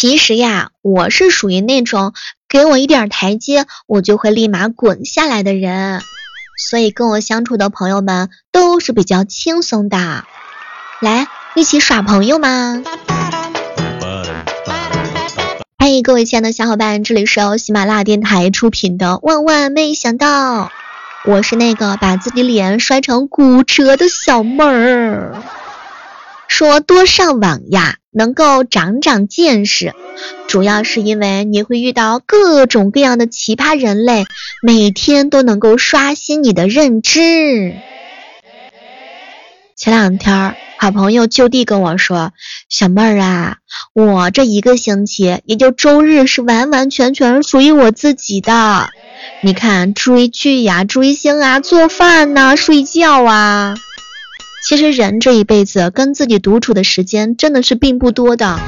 其实呀，我是属于那种给我一点台阶，我就会立马滚下来的人，所以跟我相处的朋友们都是比较轻松的。来，一起耍朋友吗？欢迎各位亲爱的小伙伴，这里是由喜马拉雅电台出品的《万万没想到》，我是那个把自己脸摔成骨折的小妹儿。说多上网呀，能够长长见识，主要是因为你会遇到各种各样的奇葩人类，每天都能够刷新你的认知。前两天，好朋友就地跟我说：“小妹儿啊，我这一个星期也就周日是完完全全属于我自己的。你看，追剧呀，追星啊，做饭呐，睡觉啊。”其实人这一辈子跟自己独处的时间真的是并不多的，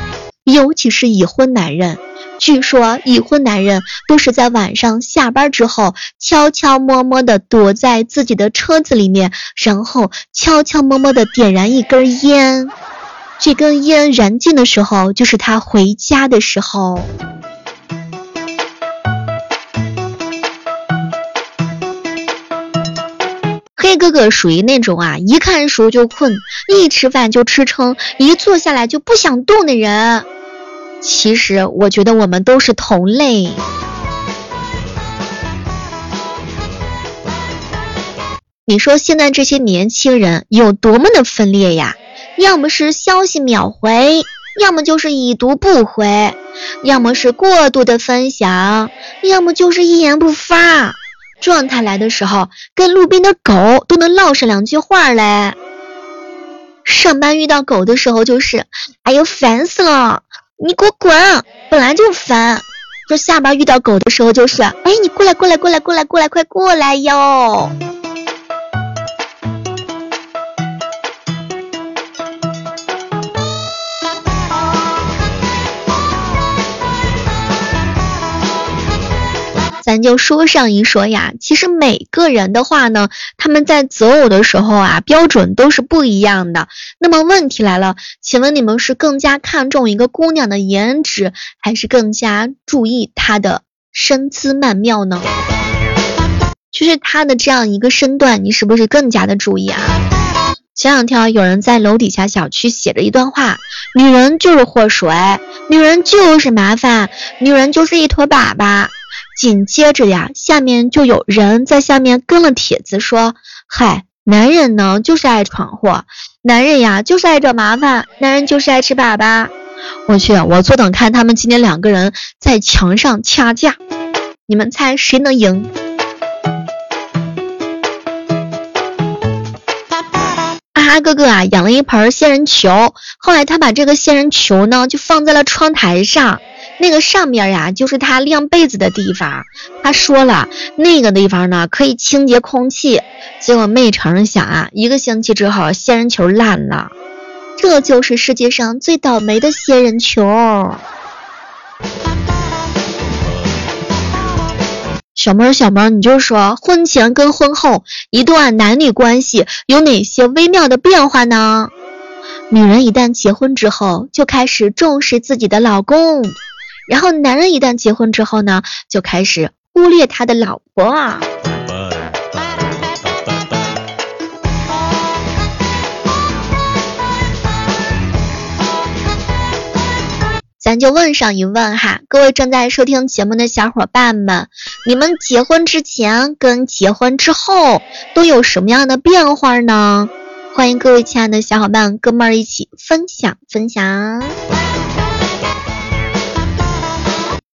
尤其是已婚男人。据说已婚男人都是在晚上下班之后，悄悄摸摸的躲在自己的车子里面，然后悄悄摸摸的点燃一根烟。这根烟燃尽的时候，就是他回家的时候。哥哥属于那种啊，一看书就困，一吃饭就吃撑，一坐下来就不想动的人。其实我觉得我们都是同类。你说现在这些年轻人有多么的分裂呀？要么是消息秒回，要么就是已读不回，要么是过度的分享，要么就是一言不发。状态来的时候，跟路边的狗都能唠上两句话嘞。上班遇到狗的时候，就是，哎呦烦死了，你给我滚，本来就烦。说下班遇到狗的时候，就是，哎，你过来过来过来过来过来，快过来哟。咱就说上一说呀，其实每个人的话呢，他们在择偶的时候啊，标准都是不一样的。那么问题来了，请问你们是更加看重一个姑娘的颜值，还是更加注意她的身姿曼妙呢？就是她的这样一个身段，你是不是更加的注意啊？前两天有人在楼底下小区写着一段话：女人就是祸水，女人就是麻烦，女人就是一坨粑粑。紧接着呀，下面就有人在下面跟了帖子说：“嗨，男人呢就是爱闯祸，男人呀就是爱找麻烦，男人就是爱吃粑粑。”我去，我坐等看他们今天两个人在墙上掐架，你们猜谁能赢？阿哥哥啊，养了一盆仙人球，后来他把这个仙人球呢就放在了窗台上。那个上面呀，就是他晾被子的地方。他说了，那个地方呢可以清洁空气。结果没成想啊，一个星期之后，仙人球烂了。这就是世界上最倒霉的仙人球。小猫儿，小猫儿，你就说婚前跟婚后一段男女关系有哪些微妙的变化呢？女人一旦结婚之后，就开始重视自己的老公。然后男人一旦结婚之后呢，就开始忽略他的老婆啊。咱就问上一问哈，各位正在收听节目的小伙伴们，你们结婚之前跟结婚之后都有什么样的变化呢？欢迎各位亲爱的小伙伴哥们儿一起分享分享。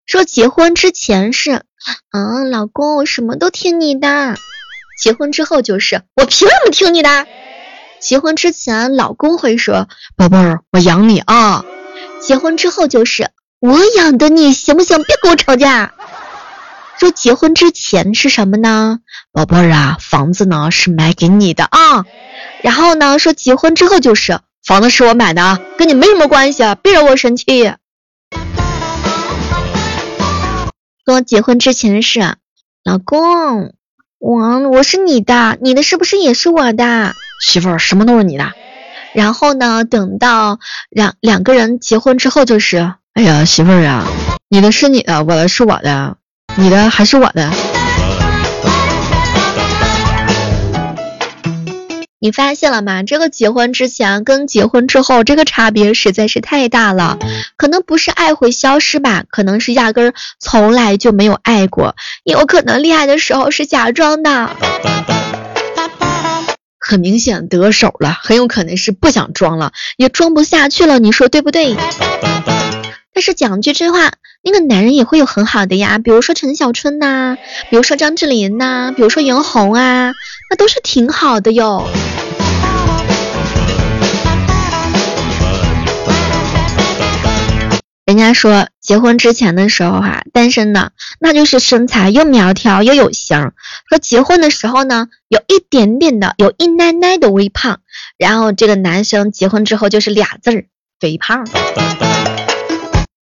说结婚之前是，嗯，老公，我什么都听你的。结婚之后就是，我凭什么听你的？结婚之前，老公会说，宝贝儿，我养你啊。结婚之后就是，我养的你行不行？别跟我吵架。说结婚之前是什么呢？宝贝儿啊，房子呢是买给你的啊。然后呢，说结婚之后就是，房子是我买的，跟你没什么关系，别惹我生气。跟我结婚之前是，老公，我我是你的，你的是不是也是我的？媳妇儿，什么都是你的。然后呢，等到两两个人结婚之后，就是，哎呀，媳妇儿啊，你的是你的，我的是我的，你的还是我的。你发现了吗？这个结婚之前跟结婚之后，这个差别实在是太大了。可能不是爱会消失吧，可能是压根儿从来就没有爱过，也有可能恋爱的时候是假装的。很明显得手了，很有可能是不想装了，也装不下去了。你说对不对？但是讲句真话，那个男人也会有很好的呀，比如说陈小春呐，比如说张智霖呐，比如说袁弘啊，那都是挺好的哟。人家说结婚之前的时候哈，单身的那就是身材又苗条又有型；说结婚的时候呢，有一点点的，有一奶奶的微胖。然后这个男生结婚之后就是俩字儿肥胖。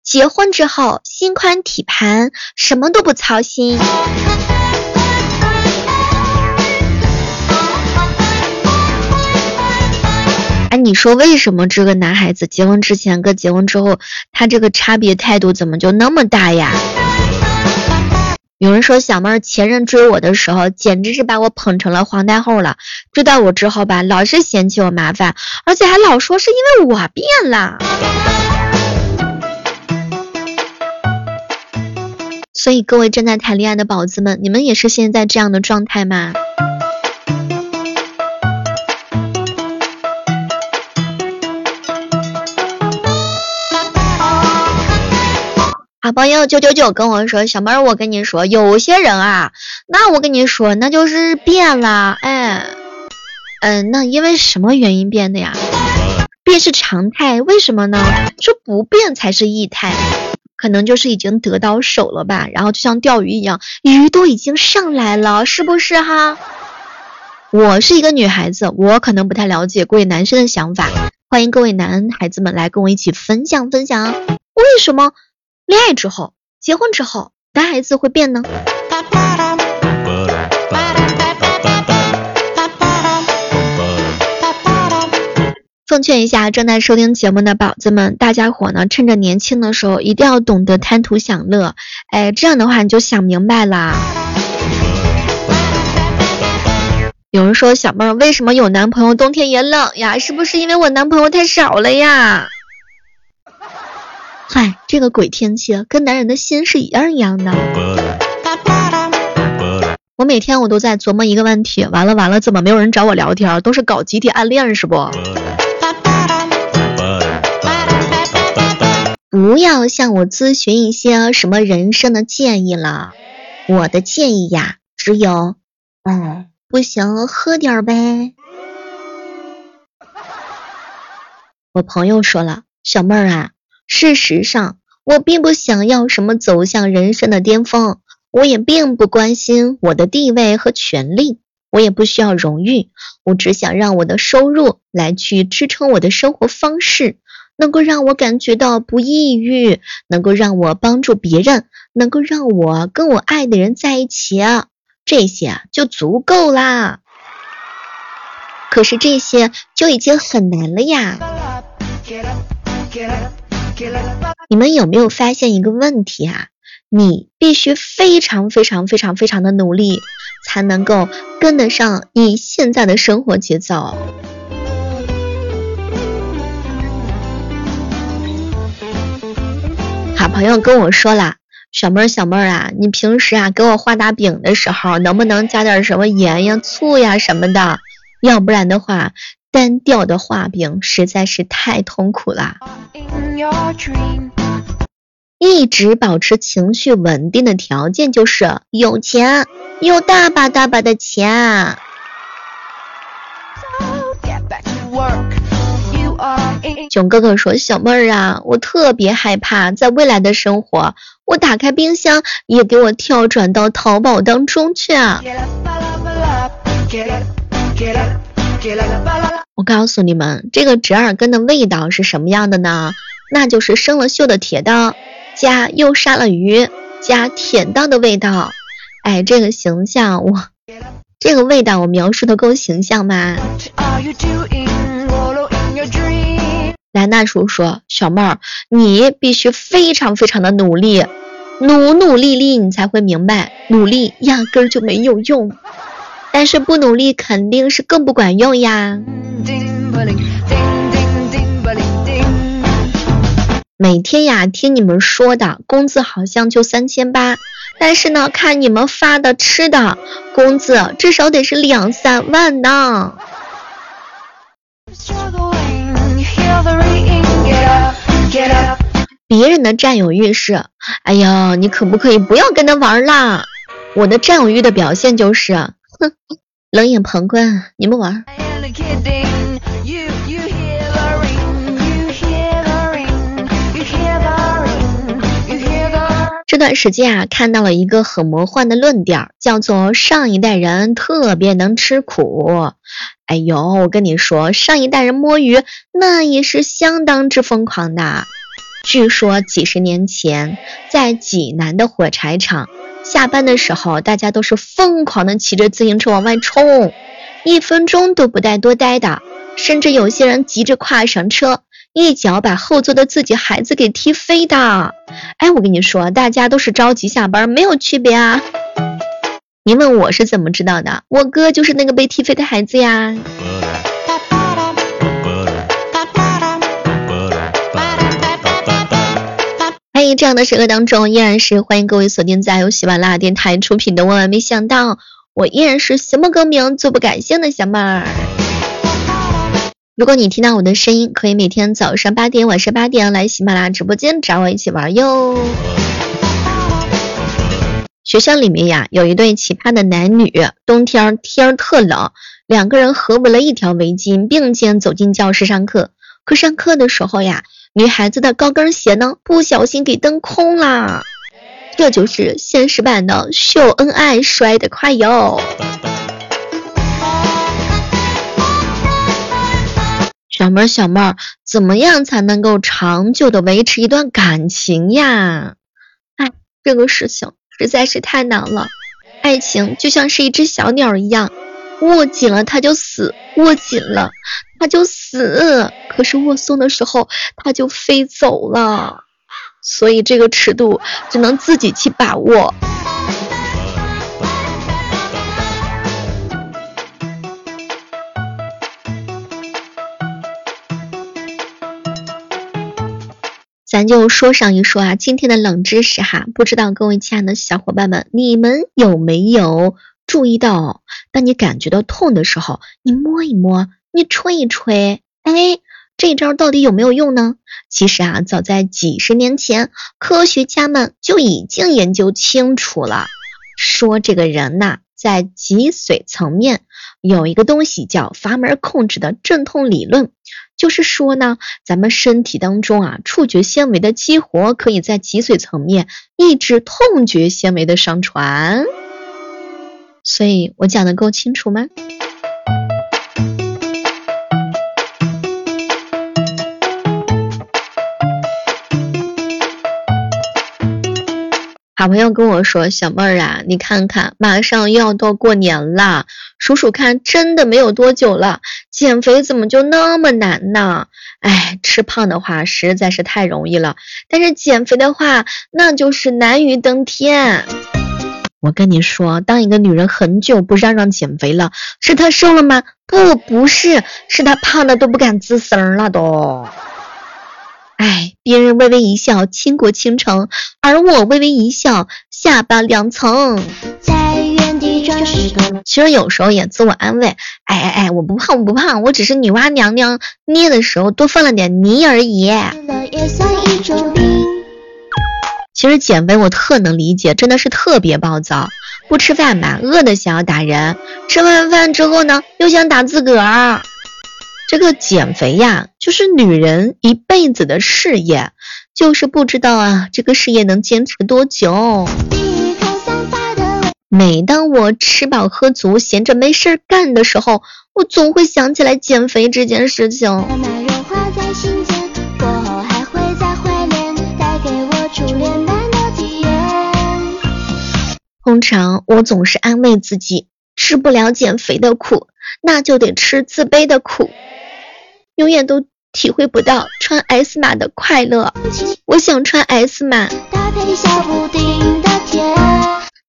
结婚之后心宽体盘，什么都不操心。哎，你说为什么这个男孩子结婚之前跟结婚之后，他这个差别态度怎么就那么大呀？有人说小妹儿前任追我的时候，简直是把我捧成了皇太后了。追到我之后吧，老是嫌弃我麻烦，而且还老说是因为我变了。所以各位正在谈恋爱的宝子们，你们也是现在这样的状态吗？朋友九九九跟我说：“小妹儿，我跟你说，有些人啊，那我跟你说，那就是变了。哎，嗯，那因为什么原因变的呀？变是常态，为什么呢？说不变才是异态，可能就是已经得到手了吧。然后就像钓鱼一样，鱼都已经上来了，是不是哈？我是一个女孩子，我可能不太了解各位男生的想法，欢迎各位男孩子们来跟我一起分享分享，为什么？”恋爱之后，结婚之后，男孩子会变呢？奉劝一下正在收听节目的宝子们，大家伙呢，趁着年轻的时候，一定要懂得贪图享乐。哎，这样的话你就想明白了。有人说小妹儿为什么有男朋友冬天也冷呀？是不是因为我男朋友太少了呀？嗨，这个鬼天气，跟男人的心是一样一样的。我每天我都在琢磨一个问题，完了完了，怎么没有人找我聊天？都是搞集体暗恋是不？不要向我咨询一些什么人生的建议了，我的建议呀，只有，哎，不行，喝点呗。我朋友说了，小妹儿啊。事实上，我并不想要什么走向人生的巅峰，我也并不关心我的地位和权利，我也不需要荣誉，我只想让我的收入来去支撑我的生活方式，能够让我感觉到不抑郁，能够让我帮助别人，能够让我跟我爱的人在一起，这些就足够啦。可是这些就已经很难了呀。你们有没有发现一个问题啊？你必须非常非常非常非常的努力，才能够跟得上你现在的生活节奏。好朋友跟我说了，小妹儿小妹儿啊，你平时啊给我画大饼的时候，能不能加点什么盐呀、醋呀什么的？要不然的话。单调的画饼实在是太痛苦了。一直保持情绪稳定的条件就是有钱，有大把大把的钱。囧哥哥说：“小妹儿啊，我特别害怕在未来的生活，我打开冰箱也给我跳转到淘宝当中去啊。”我告诉你们，这个折耳根的味道是什么样的呢？那就是生了锈的铁刀，加又杀了鱼，加舔到的味道。哎，这个形象，我这个味道我描述的够形象吗？莱纳叔说：“小妹儿，你必须非常非常的努力，努努力力，你才会明白，努力压根儿就没有用。但是不努力肯定是更不管用呀。”每天呀，听你们说的工资好像就三千八，但是呢，看你们发的吃的，工资至少得是两三万呢。别人的占有欲是，哎呀，你可不可以不要跟他玩啦？我的占有欲的表现就是，哼，冷眼旁观，你们玩。这段时间啊，看到了一个很魔幻的论调，叫做上一代人特别能吃苦。哎呦，我跟你说，上一代人摸鱼那也是相当之疯狂的。据说几十年前，在济南的火柴厂，下班的时候，大家都是疯狂的骑着自行车往外冲，一分钟都不带多待的，甚至有些人急着跨上车。一脚把后座的自己孩子给踢飞的，哎，我跟你说，大家都是着急下班，没有区别啊。你问我是怎么知道的？我哥就是那个被踢飞的孩子呀。这样的时刻当中，依然是欢迎各位锁定在由喜马拉雅电台出品的《万万没想到》，我依然是行不更名，坐不改姓的小妹儿。如果你听到我的声音，可以每天早上八点、晚上八点来喜马拉雅直播间找我一起玩哟。学校里面呀，有一对奇葩的男女，冬天天特冷，两个人合围了一条围巾，并肩走进教室上课。可上课的时候呀，女孩子的高跟鞋呢，不小心给蹬空啦。这就是现实版的秀恩爱摔得快哟。小妹儿，小妹儿，怎么样才能够长久的维持一段感情呀？哎，这个事情实在是太难了。爱情就像是一只小鸟一样，握紧了它就死，握紧了它就死，可是握松的时候它就飞走了。所以这个尺度只能自己去把握。咱就说上一说啊，今天的冷知识哈，不知道各位亲爱的小伙伴们，你们有没有注意到，当你感觉到痛的时候，你摸一摸，你吹一吹，哎，这招到底有没有用呢？其实啊，早在几十年前，科学家们就已经研究清楚了，说这个人呐，在脊髓层面有一个东西叫阀门控制的镇痛理论。就是说呢，咱们身体当中啊，触觉纤维的激活可以在脊髓层面抑制痛觉纤维的上传。所以我讲的够清楚吗？好朋友跟我说：“小妹儿啊，你看看，马上又要到过年了，数数看，真的没有多久了。减肥怎么就那么难呢？哎，吃胖的话实在是太容易了，但是减肥的话，那就是难于登天。我跟你说，当一个女人很久不嚷嚷减肥了，是她瘦了吗？不，不是，是她胖的都不敢吱声了都。”哎，别人微微一笑，倾国倾城，而我微微一笑，下巴两层在原地转身。其实有时候也自我安慰，哎哎哎，我不胖，我不胖，我只是女娲娘娘捏的时候多放了点泥而已。其实减肥我特能理解，真的是特别暴躁，不吃饭吧，饿的想要打人；吃完饭之后呢，又想打自个儿。这个减肥呀，就是女人一辈子的事业，就是不知道啊，这个事业能坚持多久。每当我吃饱喝足、闲着没事干的时候，我总会想起来减肥这件事情。通常我总是安慰自己，吃不了减肥的苦，那就得吃自卑的苦。永远都体会不到穿 S 码的快乐。我想穿 S 码。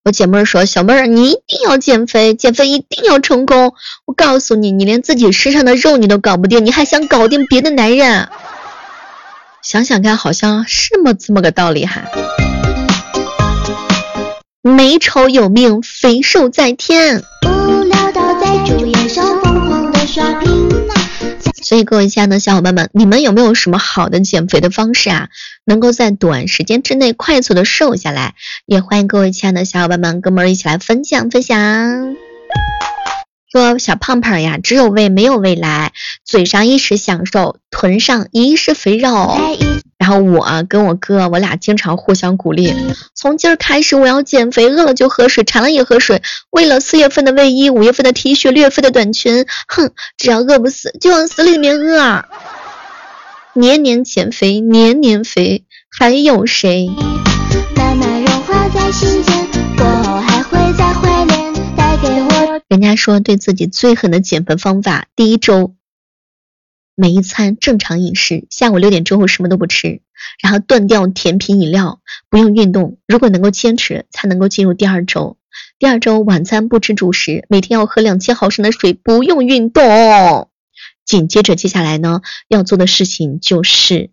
我姐妹说：“小妹儿，你一定要减肥，减肥一定要成功。我告诉你，你连自己身上的肉你都搞不定，你还想搞定别的男人？想想看，好像是么这么个道理哈。美丑有命，肥瘦在天。”所以，各位亲爱的小伙伴们，你们有没有什么好的减肥的方式啊？能够在短时间之内快速的瘦下来？也欢迎各位亲爱的小伙伴们哥们儿一起来分享分享。说小胖胖呀，只有胃没有未来，嘴上一时享受，臀上一世肥肉。然后我跟我哥，我俩经常互相鼓励。从今儿开始，我要减肥，饿了就喝水，馋了也喝水。为了四月份的卫衣，五月份的 T 恤，六月份的短裙，哼，只要饿不死，就往死里面饿。年年减肥，年年肥，还有谁？人家说对自己最狠的减肥方法，第一周。每一餐正常饮食，下午六点之后什么都不吃，然后断掉甜品饮料，不用运动。如果能够坚持，才能够进入第二周。第二周晚餐不吃主食，每天要喝两千毫升的水，不用运动。紧接着接下来呢，要做的事情就是。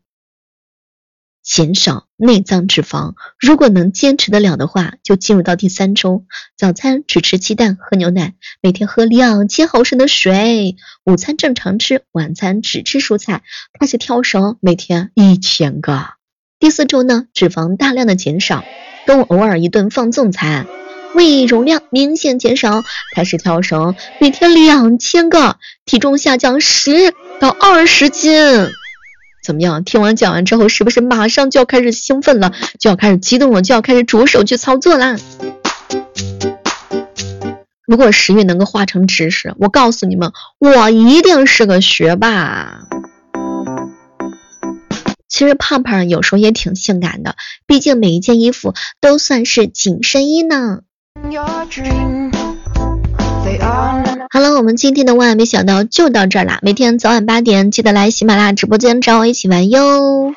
减少内脏脂肪，如果能坚持得了的话，就进入到第三周。早餐只吃鸡蛋，喝牛奶，每天喝两千毫升的水。午餐正常吃，晚餐只吃蔬菜。开始跳绳，每天一千个。第四周呢，脂肪大量的减少，跟偶尔一顿放纵餐，胃容量明显减少。开始跳绳，每天两千个，体重下降十到二十斤。怎么样？听完讲完之后，是不是马上就要开始兴奋了，就要开始激动了，就要开始着手去操作啦？如果食欲能够化成知识，我告诉你们，我一定是个学霸。其实胖胖有时候也挺性感的，毕竟每一件衣服都算是紧身衣呢。Your dream. 好了，我们今天的万万没想到就到这儿啦！每天早晚八点记得来喜马拉雅直播间找我一起玩哟。